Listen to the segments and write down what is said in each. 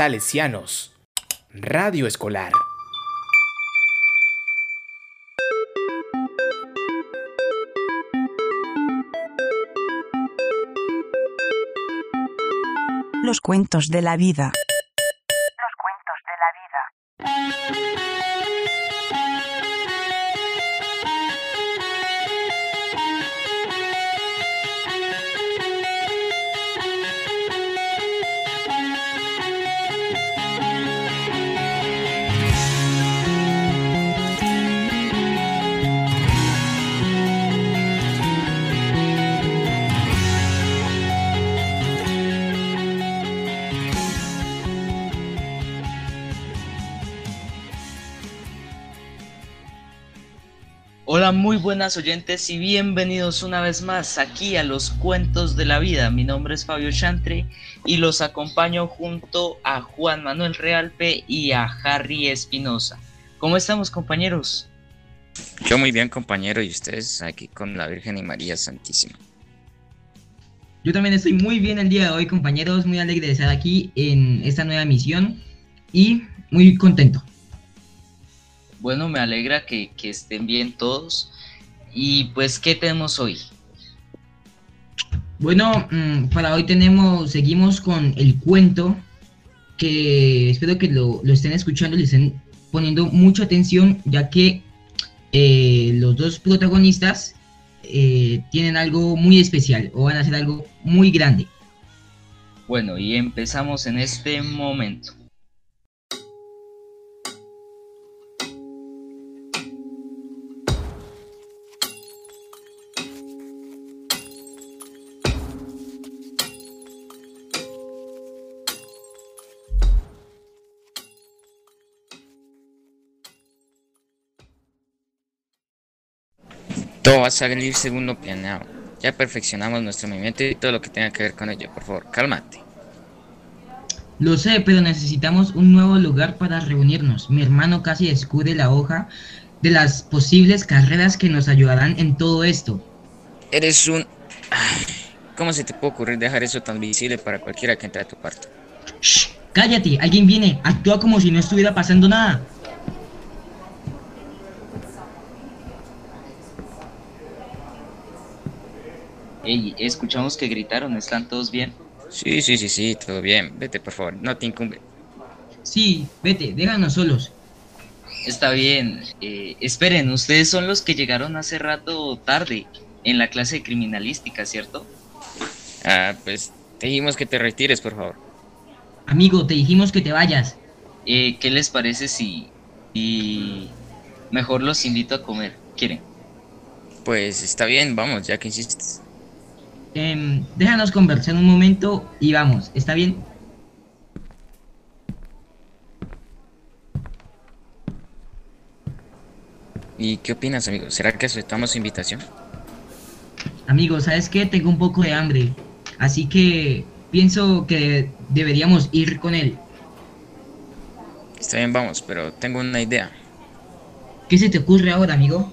Salesianos. Radio Escolar. Los cuentos de la vida. Hola, muy buenas oyentes y bienvenidos una vez más aquí a los cuentos de la vida. Mi nombre es Fabio Chantre y los acompaño junto a Juan Manuel Realpe y a Harry Espinosa. ¿Cómo estamos, compañeros? Yo muy bien, compañero, y ustedes aquí con la Virgen y María Santísima. Yo también estoy muy bien el día de hoy, compañeros, muy alegre de estar aquí en esta nueva misión y muy contento. Bueno, me alegra que, que estén bien todos. Y pues, ¿qué tenemos hoy? Bueno, mm, para hoy tenemos, seguimos con el cuento que espero que lo, lo estén escuchando, le estén poniendo mucha atención, ya que eh, los dos protagonistas eh, tienen algo muy especial o van a hacer algo muy grande. Bueno, y empezamos en este momento. Todo va a salir según lo planeado. Ya perfeccionamos nuestro movimiento y todo lo que tenga que ver con ello. Por favor, cálmate. Lo sé, pero necesitamos un nuevo lugar para reunirnos. Mi hermano casi descubre la hoja de las posibles carreras que nos ayudarán en todo esto. Eres un... ¿Cómo se te puede ocurrir dejar eso tan visible para cualquiera que entre a tu cuarto? ¡Shh! ¡Cállate! Alguien viene. Actúa como si no estuviera pasando nada. Ey, escuchamos que gritaron, ¿están todos bien? Sí, sí, sí, sí, todo bien. Vete, por favor, no te incumbe. Sí, vete, déjanos solos. Está bien. eh, esperen, ustedes son los que llegaron hace rato tarde en la clase de criminalística, ¿cierto? Ah, pues te dijimos que te retires, por favor. Amigo, te dijimos que te vayas. Eh, ¿Qué les parece si, si mejor los invito a comer? ¿Quieren? Pues está bien, vamos, ya que insistes. Em, déjanos conversar un momento y vamos, ¿está bien? ¿Y qué opinas, amigo? ¿Será que aceptamos su invitación? Amigo, ¿sabes qué? Tengo un poco de hambre. Así que pienso que deberíamos ir con él. Está bien, vamos, pero tengo una idea. ¿Qué se te ocurre ahora, amigo?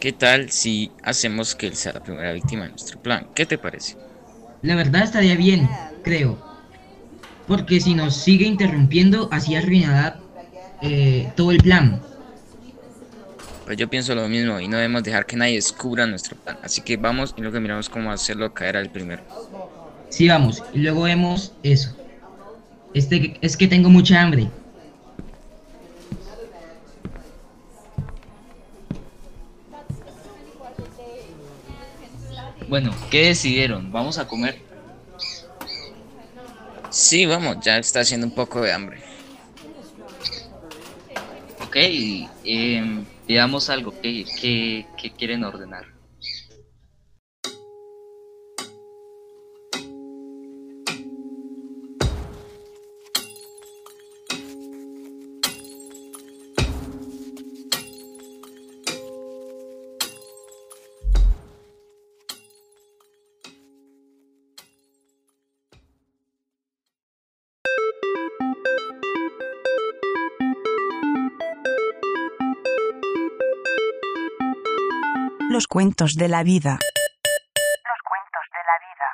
¿Qué tal si hacemos que él sea la primera víctima de nuestro plan? ¿Qué te parece? La verdad estaría bien, creo. Porque si nos sigue interrumpiendo, así arruinará eh, todo el plan. Pues yo pienso lo mismo y no debemos dejar que nadie descubra nuestro plan. Así que vamos y luego miramos cómo hacerlo caer al primero. Sí, vamos, y luego vemos eso. Este es que tengo mucha hambre. Bueno, ¿qué decidieron? ¿Vamos a comer? Sí, vamos, ya está haciendo un poco de hambre. Ok, eh, pidamos algo. ¿Qué, qué, qué quieren ordenar? los cuentos de la vida. Los cuentos de la vida.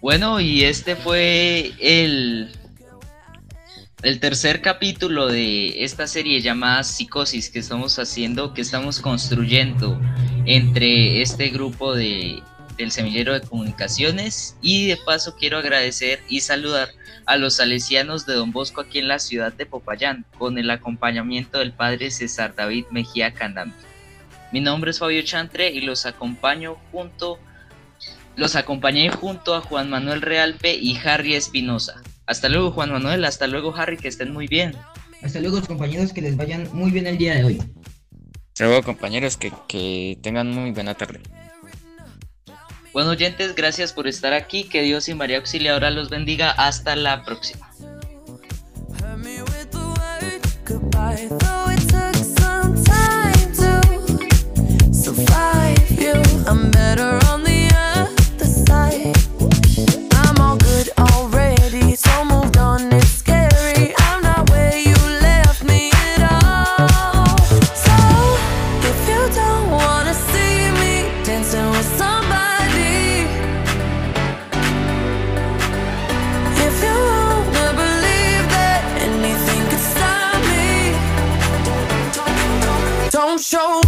Bueno, y este fue el el tercer capítulo de esta serie llamada Psicosis que estamos haciendo, que estamos construyendo entre este grupo de del semillero de comunicaciones y de paso quiero agradecer y saludar a los salesianos de Don Bosco aquí en la ciudad de Popayán con el acompañamiento del padre César David Mejía Candambi. Mi nombre es Fabio Chantre y los acompaño junto los acompañé junto a Juan Manuel Realpe y Harry Espinosa. Hasta luego Juan Manuel, hasta luego Harry, que estén muy bien. Hasta luego compañeros, que les vayan muy bien el día de hoy. Hasta luego compañeros, que, que tengan muy buena tarde. Bueno oyentes, gracias por estar aquí, que Dios y María Auxiliadora los bendiga, hasta la próxima. show